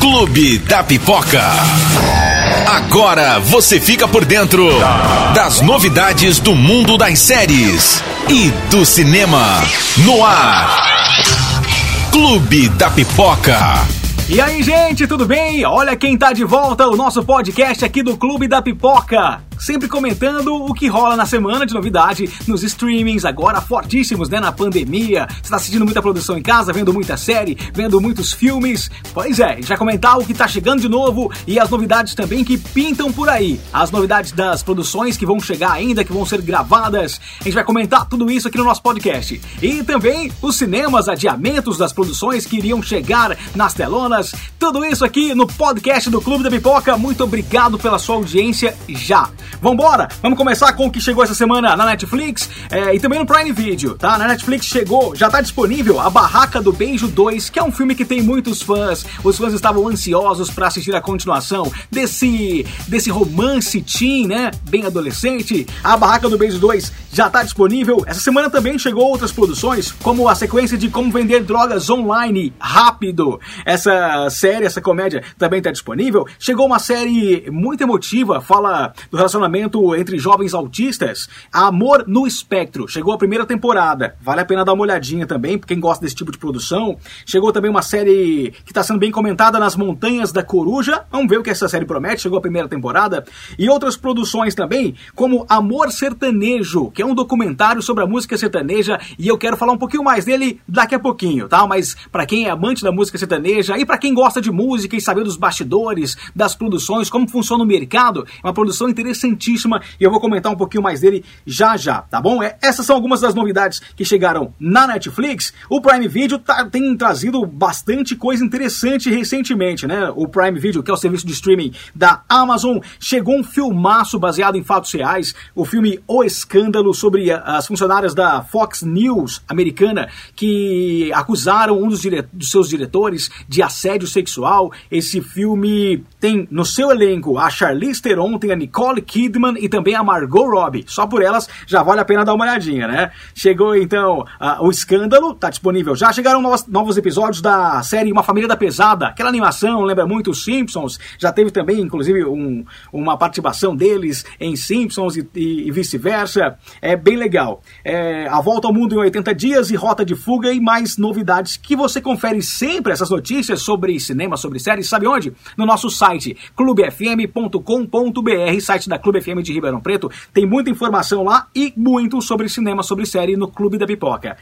Clube da Pipoca. Agora você fica por dentro das novidades do mundo das séries e do cinema. No ar. Clube da Pipoca. E aí, gente, tudo bem? Olha quem tá de volta, o nosso podcast aqui do Clube da Pipoca sempre comentando o que rola na semana de novidade nos streamings, agora fortíssimos, né? Na pandemia. Você tá assistindo muita produção em casa, vendo muita série, vendo muitos filmes. Pois é, vai comentar o que tá chegando de novo e as novidades também que pintam por aí. As novidades das produções que vão chegar ainda, que vão ser gravadas. A gente vai comentar tudo isso aqui no nosso podcast. E também os cinemas, adiamentos das produções que iriam chegar nas telonas. Tudo isso aqui no podcast do Clube da Pipoca. Muito obrigado pela sua audiência já. Vambora! Vamos começar com o que chegou essa semana na Netflix é, e também no Prime Video, tá? Na Netflix chegou, já tá disponível A Barraca do Beijo 2, que é um filme que tem muitos fãs. Os fãs estavam ansiosos para assistir a continuação desse, desse romance teen, né? Bem adolescente. A Barraca do Beijo 2 já tá disponível. Essa semana também chegou outras produções, como a sequência de Como Vender Drogas Online Rápido. Essa série, essa comédia também tá disponível. Chegou uma série muito emotiva, fala do relacionamento relacionamento entre jovens autistas, Amor no Espectro. Chegou a primeira temporada. Vale a pena dar uma olhadinha também, quem gosta desse tipo de produção. Chegou também uma série que está sendo bem comentada nas Montanhas da Coruja. Vamos ver o que essa série promete. Chegou a primeira temporada. E outras produções também, como Amor Sertanejo, que é um documentário sobre a música sertaneja. E eu quero falar um pouquinho mais dele daqui a pouquinho, tá? Mas para quem é amante da música sertaneja e para quem gosta de música e saber dos bastidores, das produções, como funciona o mercado, é uma produção interessante interessantíssima e eu vou comentar um pouquinho mais dele já já, tá bom? É, essas são algumas das novidades que chegaram na Netflix. O Prime Video tá, tem trazido bastante coisa interessante recentemente, né? O Prime Video, que é o serviço de streaming da Amazon, chegou um filmaço baseado em fatos reais, o filme O Escândalo sobre as funcionárias da Fox News americana que acusaram um dos, dire dos seus diretores de assédio sexual. Esse filme tem no seu elenco a Charlize Theron, tem a Nicole Kidman, e também a Margot Robbie. Só por elas já vale a pena dar uma olhadinha, né? Chegou então uh, o escândalo, tá disponível já. Chegaram novos, novos episódios da série Uma Família da Pesada. Aquela animação lembra muito os Simpsons. Já teve também, inclusive, um, uma participação deles em Simpsons e, e, e vice-versa. É bem legal. É, a Volta ao Mundo em 80 Dias e Rota de Fuga e mais novidades que você confere sempre essas notícias sobre cinema, sobre séries. Sabe onde? No nosso site clubefm.com.br, site da Clube FM de Ribeirão Preto. Tem muita informação lá e muito sobre cinema, sobre série no Clube da Pipoca.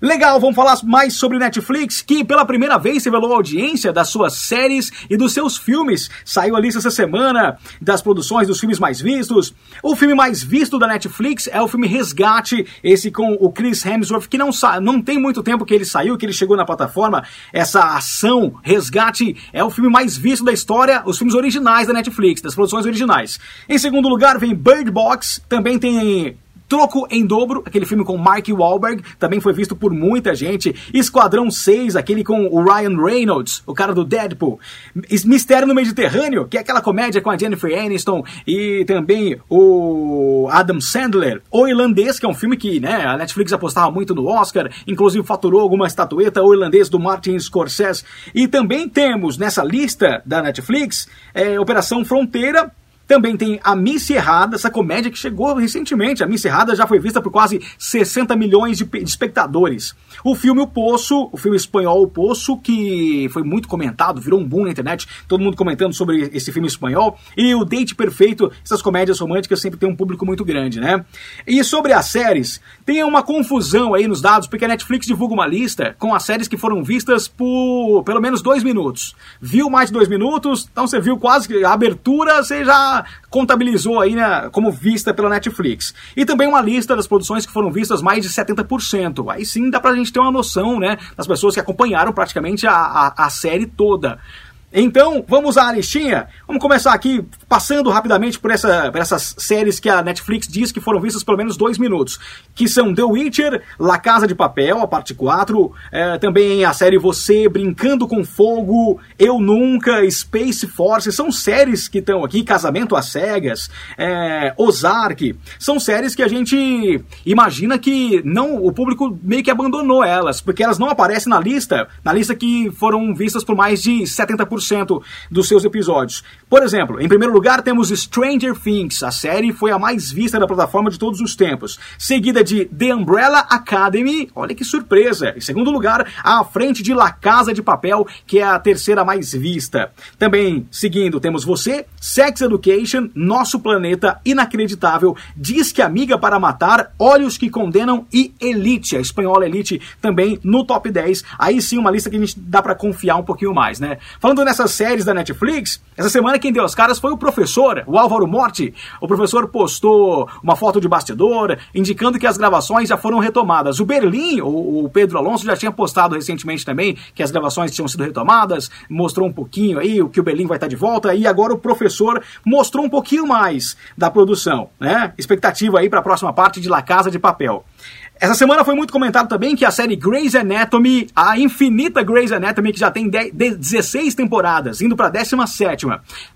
Legal, vamos falar mais sobre Netflix, que pela primeira vez revelou a audiência das suas séries e dos seus filmes. Saiu a lista essa semana das produções dos filmes mais vistos. O filme mais visto da Netflix é o filme Resgate, esse com o Chris Hemsworth, que não, não tem muito tempo que ele saiu, que ele chegou na plataforma. Essa ação, Resgate, é o filme mais visto da história, os filmes originais da Netflix, das produções originais. Em segundo lugar vem Bird Box, também tem Troco em Dobro, aquele filme com Mark Wahlberg, também foi visto por muita gente. Esquadrão 6, aquele com o Ryan Reynolds, o cara do Deadpool. Mistério no Mediterrâneo, que é aquela comédia com a Jennifer Aniston e também o Adam Sandler. O Irlandês, que é um filme que né, a Netflix apostava muito no Oscar, inclusive faturou alguma estatueta, o Irlandês do Martin Scorsese. E também temos nessa lista da Netflix é, Operação Fronteira, também tem A Miss Errada, essa comédia que chegou recentemente. A Miss Errada já foi vista por quase 60 milhões de, espectadores. O filme O Poço, o filme espanhol O Poço, que foi muito comentado, virou um boom na internet, todo mundo comentando sobre esse filme espanhol. E o Date Perfeito, essas comédias românticas sempre tem um público muito grande, né? E sobre as séries, tem uma confusão aí nos dados, porque a Netflix divulga uma lista com as séries que foram vistas por pelo menos dois minutos. Viu mais de dois minutos, então você viu quase a abertura, você já contabilizou aí né, como vista pela Netflix. E também uma lista das produções que foram vistas mais de 70%. Aí sim dá pra gente ter uma noção né, das pessoas que acompanharam praticamente a, a, a série toda. Então, vamos à listinha? Vamos começar aqui Passando rapidamente por, essa, por essas séries que a Netflix diz que foram vistas pelo menos dois minutos, que são The Witcher, La Casa de Papel, a parte 4, é, também a série Você, Brincando com Fogo, Eu Nunca, Space Force, são séries que estão aqui, Casamento às Cegas, é, Ozark, são séries que a gente imagina que não o público meio que abandonou elas, porque elas não aparecem na lista, na lista que foram vistas por mais de 70% dos seus episódios. Por exemplo, em primeiro lugar temos Stranger Things, a série foi a mais vista da plataforma de todos os tempos, seguida de The Umbrella Academy, olha que surpresa. Em segundo lugar, à frente de La Casa de Papel, que é a terceira mais vista. Também seguindo temos Você, Sex Education, Nosso Planeta, Inacreditável, Diz que Amiga para Matar, Olhos que Condenam e Elite, a espanhola Elite, também no top 10. Aí sim uma lista que a gente dá para confiar um pouquinho mais, né? Falando nessas séries da Netflix, essa semana quem deu as caras foi o professor, o Álvaro Morte. O professor postou uma foto de bastidor, indicando que as gravações já foram retomadas. O Berlim, o Pedro Alonso, já tinha postado recentemente também que as gravações tinham sido retomadas, mostrou um pouquinho aí o que o Berlim vai estar de volta, e agora o professor mostrou um pouquinho mais da produção, né? Expectativa aí para a próxima parte de La Casa de Papel. Essa semana foi muito comentado também que a série Grey's Anatomy, a infinita Grey's Anatomy, que já tem 16 temporadas, indo para a 17.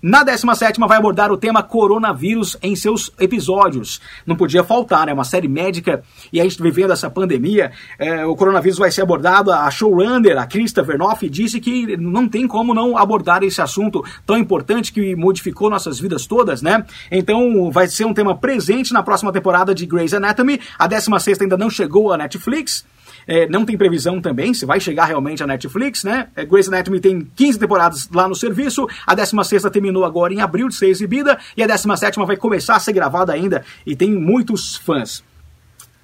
Na 17 vai abordar o tema coronavírus em seus episódios. Não podia faltar, né? Uma série médica e a gente vivendo essa pandemia, é, o coronavírus vai ser abordado. A showrunner, a Krista Vernoff, disse que não tem como não abordar esse assunto tão importante que modificou nossas vidas todas, né? Então vai ser um tema presente na próxima temporada de Grey's Anatomy. A 16 ainda não chegou a Netflix. É, não tem previsão também se vai chegar realmente a Netflix, né? É, Grey's Anatomy tem 15 temporadas lá no serviço, a 16 terminou agora em abril de ser exibida, e a 17 vai começar a ser gravada ainda, e tem muitos fãs.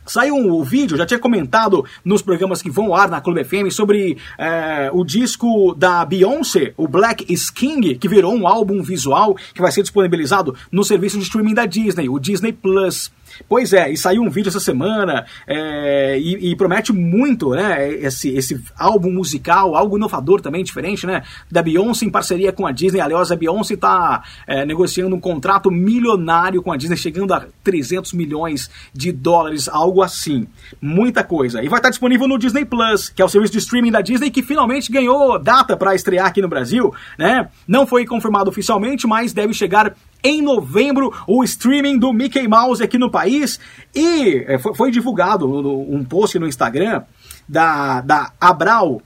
Saiu um, vídeo, já tinha comentado nos programas que vão ao ar na Clube FM sobre é, o disco da Beyoncé, o Black is King, que virou um álbum visual que vai ser disponibilizado no serviço de streaming da Disney, o Disney Plus. Pois é, e saiu um vídeo essa semana é, e, e, promete muito, né? Esse, esse álbum musical, algo inovador também, diferente, né? Da Beyoncé em parceria com a Disney. Aliás, a Beyoncé está é, negociando um contrato milionário com a Disney, chegando a 300 milhões de dólares, algo assim. Muita coisa. E vai estar disponível no Disney Plus, que é o serviço de streaming da Disney que finalmente ganhou data para estrear aqui no Brasil, né? Não foi confirmado oficialmente, mas deve chegar em novembro o streaming do Mickey Mouse aqui no país e é, foi, divulgado um post no Instagram da, da Abral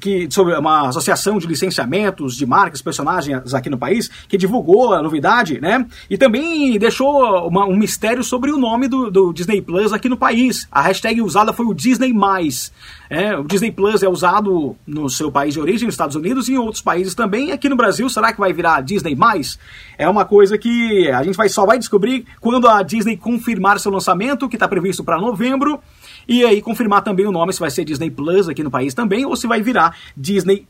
que, sobre uma associação de licenciamentos de marcas, personagens aqui no país, que divulgou a novidade, né? E também deixou uma, um mistério sobre o nome do, do, Disney Plus aqui no país. A hashtag usada foi o Disney+. É, o Disney Plus é usado no seu país de origem, nos Estados Unidos, e em outros países também. Aqui no Brasil, será que vai virar Disney+. É uma coisa que a gente vai, só vai descobrir quando a Disney confirmar seu lançamento, que está previsto para novembro. E aí confirmar também o nome, se vai ser Disney Plus aqui no país também, ou se vai virar Disney+.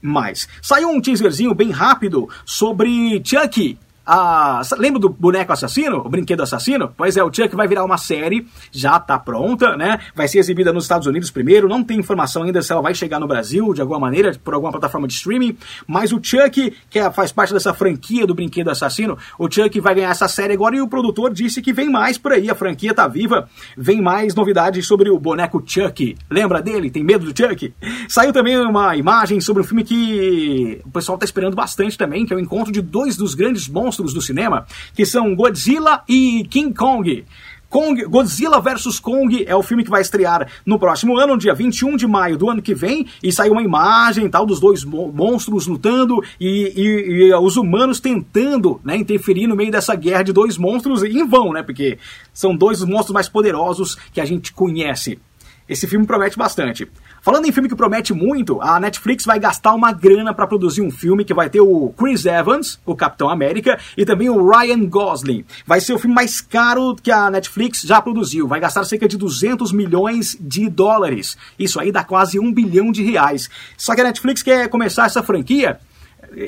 Saiu um teaserzinho bem rápido sobre Chucky, a, lembra do boneco assassino? O brinquedo assassino? Pois é, o Chuck vai virar uma série, já tá pronta, né? Vai ser exibida nos Estados Unidos primeiro, não tem informação ainda se ela vai chegar no Brasil de alguma maneira, por alguma plataforma de streaming, mas o Chuck, que é, faz parte dessa franquia do brinquedo assassino, o Chuck vai ganhar essa série agora e o produtor disse que vem mais por aí, a franquia tá viva, vem mais novidades sobre o boneco Chuck. Lembra dele? Tem medo do Chuck? Saiu também uma imagem sobre um filme que o pessoal tá esperando bastante também, que é o encontro de dois dos grandes monstros monstros do cinema, que são Godzilla e King Kong. Kong, Godzilla vs Kong é o filme que vai estrear no próximo ano, dia 21 de maio do ano que vem, e saiu uma imagem tal dos dois monstros lutando e, e, e, os humanos tentando né, interferir no meio dessa guerra de dois monstros em vão, né? Porque são dois dos monstros mais poderosos que a gente conhece. Esse filme promete bastante. Falando em filme que promete muito, a Netflix vai gastar uma grana para produzir um filme que vai ter o Chris Evans, o Capitão América, e também o Ryan Gosling. Vai ser o filme mais caro que a Netflix já produziu. Vai gastar cerca de 200 milhões de dólares. Isso aí dá quase um bilhão de reais. Só que a Netflix quer começar essa franquia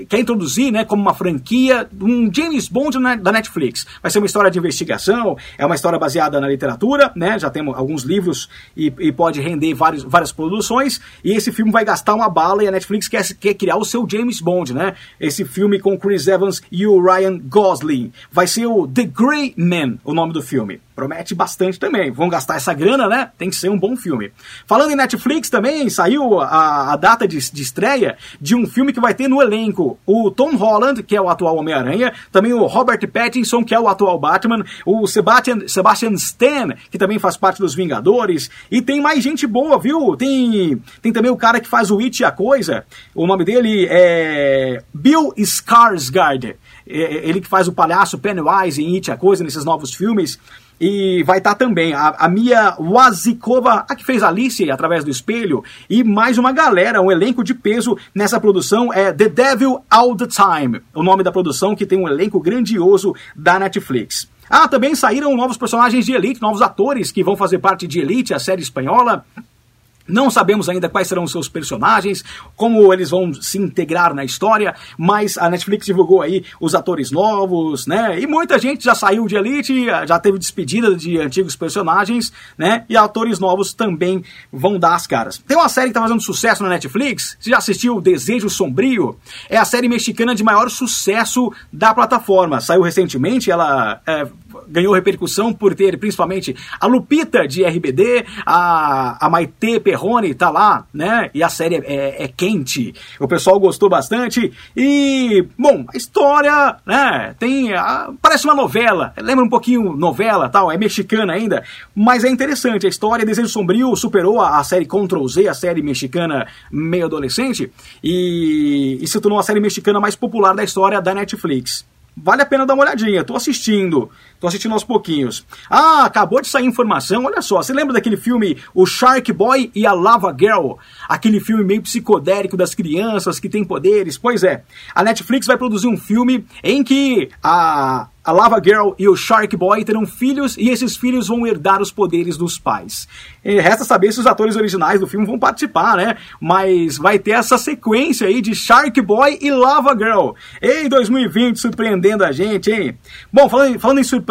quer introduzir, né, como uma franquia, um James Bond da Netflix. Vai ser uma história de investigação, é uma história baseada na literatura, né, já temos alguns livros e, e pode render vários, várias produções, e esse filme vai gastar uma bala e a Netflix quer, quer criar o seu James Bond, né, esse filme com Chris Evans e o Ryan Gosling. Vai ser o The Grey Man, o nome do filme promete bastante também. Vão gastar essa grana, né? Tem que ser um bom filme. Falando em Netflix também, saiu a, a data de, de, estreia de um filme que vai ter no elenco o Tom Holland, que é o atual Homem-Aranha, também o Robert Pattinson, que é o atual Batman, o Sebastian, Sebastian Stan, que também faz parte dos Vingadores, e tem mais gente boa, viu? Tem, tem também o cara que faz o It a Coisa, o nome dele é Bill Skarsgård, é, ele que faz o palhaço Pennywise em It a Coisa, nesses novos filmes. E vai estar tá também a, a Mia Wasikova, a que fez Alice através do espelho, e mais uma galera, um elenco de peso nessa produção é The Devil All the Time, o nome da produção que tem um elenco grandioso da Netflix. Ah, também saíram novos personagens de Elite, novos atores que vão fazer parte de Elite, a série espanhola. Não sabemos ainda quais serão os seus personagens, como eles vão se integrar na história, mas a Netflix divulgou aí os atores novos, né? E muita gente já saiu de Elite, já teve despedida de antigos personagens, né? E atores novos também vão dar as caras. Tem uma série que tá fazendo sucesso na Netflix, você já assistiu Desejo Sombrio? É a série mexicana de maior sucesso da plataforma. Saiu recentemente, ela é, ganhou repercussão por ter principalmente a Lupita de RBD, a, a Maite Perrone tá lá, né? E a série é, é, quente. O pessoal gostou bastante. E, bom, a história, né? Tem. A, parece uma novela. Lembra um pouquinho novela tal, é mexicana ainda. Mas é interessante. A história Desejo Sombrio superou a, a série Control Z, a série mexicana meio adolescente, e, e se tornou a série mexicana mais popular da história da Netflix. Vale a pena dar uma olhadinha. Tô assistindo. Tô assistindo aos pouquinhos. Ah, acabou de sair informação. Olha só, você lembra daquele filme O Shark Boy e a Lava Girl? Aquele filme meio psicodélico das crianças que tem poderes? Pois é. A Netflix vai produzir um filme em que a a Lava Girl e o Shark Boy terão filhos e esses filhos vão herdar os poderes dos pais. E resta saber se os atores originais do filme vão participar, né? Mas vai ter essa sequência aí de Shark Boy e Lava Girl. Em 2020, surpreendendo a gente, hein? Bom, falando, falando em surpresa,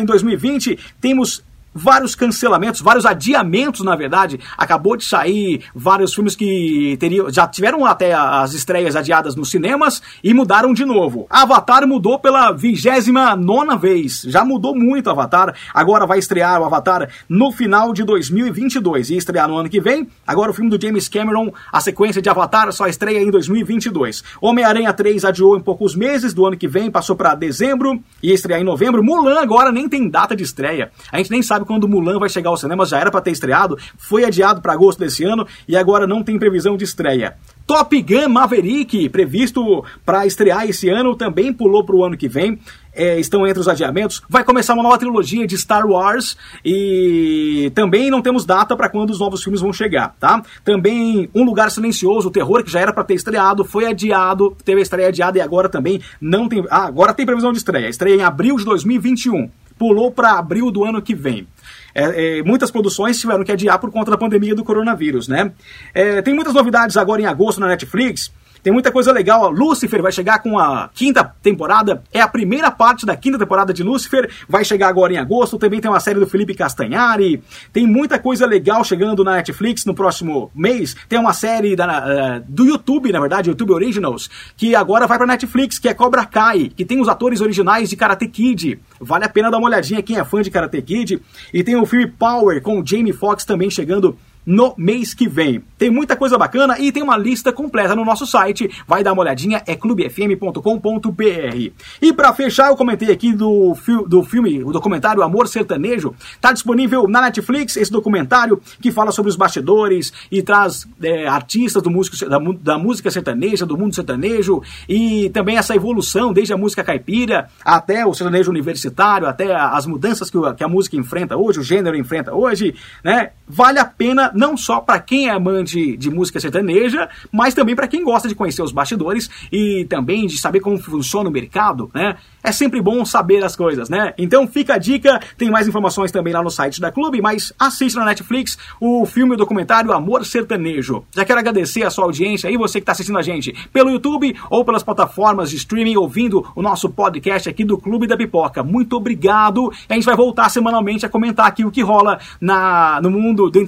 em 2020 temos vários cancelamentos, vários adiamentos, na verdade. Acabou de sair vários filmes que teriam, já tiveram até as estreias adiadas nos cinemas e mudaram de novo. Avatar mudou pela 29 vez. Já mudou muito Avatar. Agora vai estrear o Avatar no final de 2022 e estrear no ano que vem. Agora o filme do James Cameron, a sequência de Avatar, só estreia em 2022. Homem-Aranha 3 adiou em poucos meses do ano que vem, passou para dezembro e estrear em novembro. Mulan agora nem tem data de estreia. A gente nem sabe sabe quando Mulan vai chegar ao cinema, já era para ter estreado, foi adiado para agosto desse ano e agora não tem previsão de estreia. Top Gun Maverick, previsto para estrear esse ano, também pulou para o ano que vem. É, estão entre os adiamentos. Vai começar uma nova trilogia de Star Wars e também não temos data para quando os novos filmes vão chegar, tá? Também Um Lugar Silencioso, o terror que já era para ter estreado, foi adiado, teve a estreia adiada e agora também não tem. Ah, agora tem previsão de estreia. Estreia em abril de 2021 pulou para abril do ano que vem. É, é, muitas produções tiveram que adiar por conta da pandemia do coronavírus, né? É, tem muitas novidades agora em agosto na Netflix. Tem muita coisa legal. Lucifer vai chegar com a quinta temporada. É a primeira parte da quinta temporada de Lucifer. Vai chegar agora em agosto. Também tem uma série do Felipe Castanhari. Tem muita coisa legal chegando na Netflix no próximo mês. Tem uma série da, uh, do YouTube, na verdade, YouTube Originals, que agora vai pra Netflix, que é Cobra Kai, que tem os atores originais de Karate Kid. Vale a pena dar uma olhadinha quem é fã de Karate Kid. E tem o filme Power com o Jamie Foxx também chegando no mês que vem. Tem muita coisa bacana e tem uma lista completa no nosso site. Vai dar uma olhadinha, é clubefm.com.br. E para fechar, eu comentei aqui do, fi do filme, o documentário Amor Sertanejo. Tá disponível na Netflix esse documentário que fala sobre os bastidores e traz é, artistas do músico, da, da música sertaneja, do mundo sertanejo e também essa evolução desde a música caipira até o sertanejo universitário, até as mudanças que, que a música enfrenta hoje, o gênero enfrenta hoje, né? Vale a pena não só para quem é amante de música sertaneja, mas também para quem gosta de conhecer os bastidores e também de saber como funciona o mercado, né? É sempre bom saber as coisas, né? Então fica a dica, tem mais informações também lá no site da Clube, mas assiste na Netflix o filme o documentário Amor Sertanejo. Já quero agradecer a sua audiência e você que está assistindo a gente pelo YouTube ou pelas plataformas de streaming ouvindo o nosso podcast aqui do Clube da Pipoca. Muito obrigado. A gente vai voltar semanalmente a comentar aqui o que rola na, no mundo do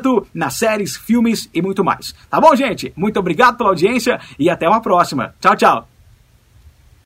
entretenimento, nas séries, filmes e muito mais. Tá bom, gente? Muito obrigado pela audiência e até uma próxima. Tchau, tchau.